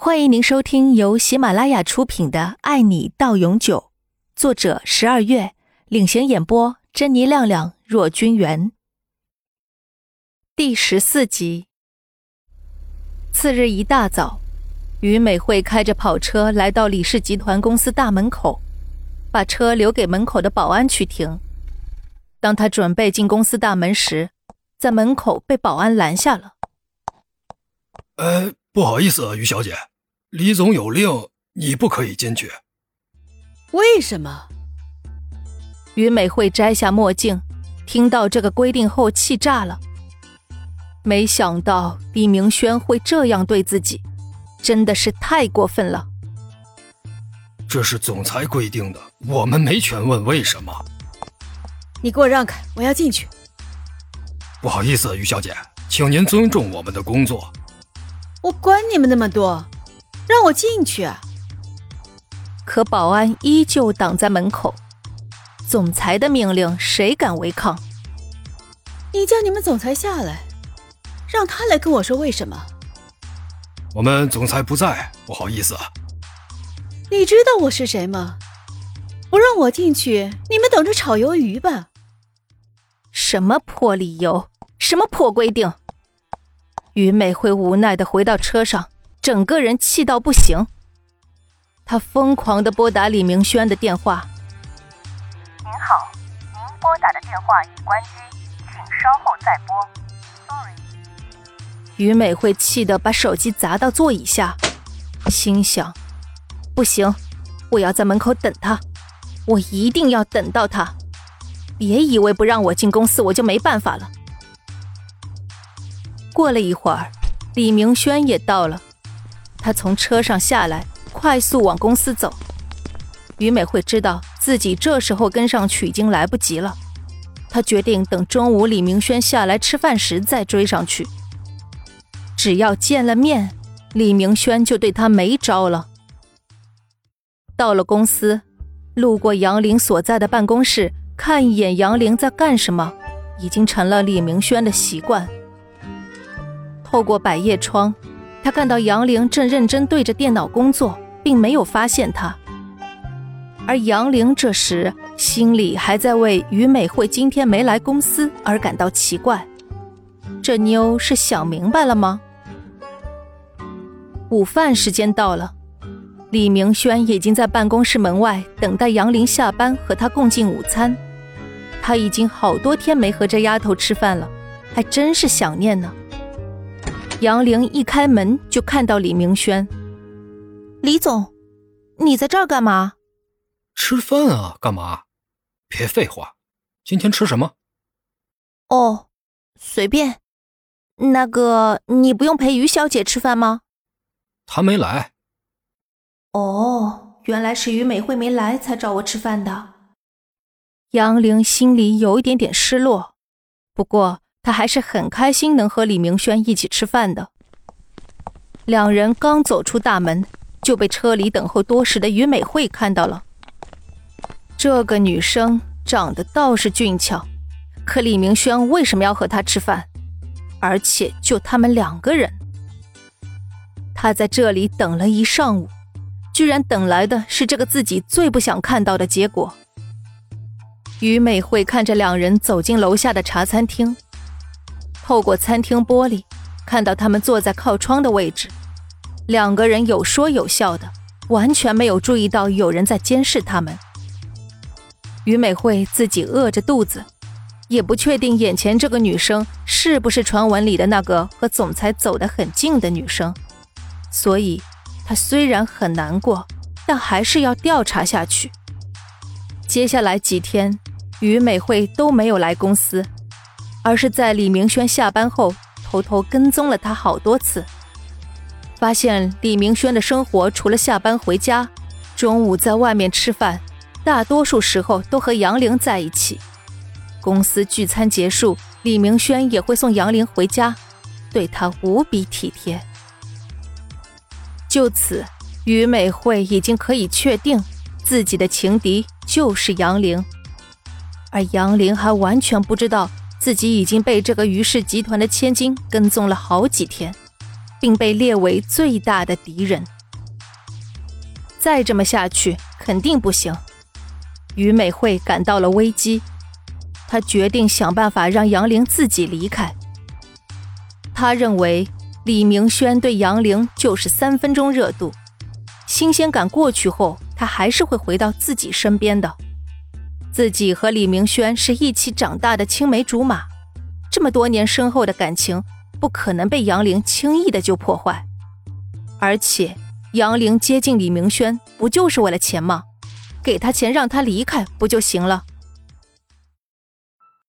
欢迎您收听由喜马拉雅出品的《爱你到永久》，作者十二月领衔演播，珍妮、亮亮、若君元。第十四集。次日一大早，于美惠开着跑车来到李氏集团公司大门口，把车留给门口的保安去停。当他准备进公司大门时，在门口被保安拦下了。呃，不好意思，于小姐，李总有令，你不可以进去。为什么？于美惠摘下墨镜，听到这个规定后气炸了。没想到李明轩会这样对自己，真的是太过分了。这是总裁规定的，我们没权问为什么。你给我让开，我要进去。不好意思，于小姐，请您尊重我们的工作。我管你们那么多，让我进去啊！可保安依旧挡在门口。总裁的命令，谁敢违抗？你叫你们总裁下来，让他来跟我说为什么。我们总裁不在，不好意思。你知道我是谁吗？不让我进去，你们等着炒鱿鱼吧！什么破理由？什么破规定？于美惠无奈的回到车上，整个人气到不行。她疯狂的拨打李明轩的电话。您好，您拨打的电话已关机，请稍后再拨。Sorry。于美惠气得把手机砸到座椅下，心想：不行，我要在门口等他，我一定要等到他。别以为不让我进公司，我就没办法了。过了一会儿，李明轩也到了。他从车上下来，快速往公司走。于美惠知道自己这时候跟上去已经来不及了，她决定等中午李明轩下来吃饭时再追上去。只要见了面，李明轩就对他没招了。到了公司，路过杨玲所在的办公室，看一眼杨玲在干什么，已经成了李明轩的习惯。透过百叶窗，他看到杨玲正认真对着电脑工作，并没有发现他。而杨玲这时心里还在为于美惠今天没来公司而感到奇怪。这妞是想明白了吗？午饭时间到了，李明轩已经在办公室门外等待杨玲下班和他共进午餐。他已经好多天没和这丫头吃饭了，还真是想念呢。杨玲一开门就看到李明轩。李总，你在这儿干嘛？吃饭啊，干嘛？别废话，今天吃什么？哦，随便。那个，你不用陪于小姐吃饭吗？她没来。哦，原来是于美惠没来才找我吃饭的。杨玲心里有一点点失落，不过。他还是很开心能和李明轩一起吃饭的。两人刚走出大门，就被车里等候多时的于美惠看到了。这个女生长得倒是俊俏，可李明轩为什么要和她吃饭？而且就他们两个人。他在这里等了一上午，居然等来的是这个自己最不想看到的结果。于美惠看着两人走进楼下的茶餐厅。透过餐厅玻璃，看到他们坐在靠窗的位置，两个人有说有笑的，完全没有注意到有人在监视他们。于美惠自己饿着肚子，也不确定眼前这个女生是不是传闻里的那个和总裁走得很近的女生，所以她虽然很难过，但还是要调查下去。接下来几天，于美惠都没有来公司。而是在李明轩下班后，偷偷跟踪了他好多次，发现李明轩的生活除了下班回家，中午在外面吃饭，大多数时候都和杨玲在一起。公司聚餐结束，李明轩也会送杨玲回家，对她无比体贴。就此，于美惠已经可以确定自己的情敌就是杨玲，而杨玲还完全不知道。自己已经被这个于氏集团的千金跟踪了好几天，并被列为最大的敌人。再这么下去，肯定不行。于美惠感到了危机，她决定想办法让杨玲自己离开。她认为李明轩对杨玲就是三分钟热度，新鲜感过去后，他还是会回到自己身边的。自己和李明轩是一起长大的青梅竹马，这么多年深厚的感情，不可能被杨玲轻易的就破坏。而且。杨玲接近李明轩，不就是为了钱吗？给他钱让他离开不就行了？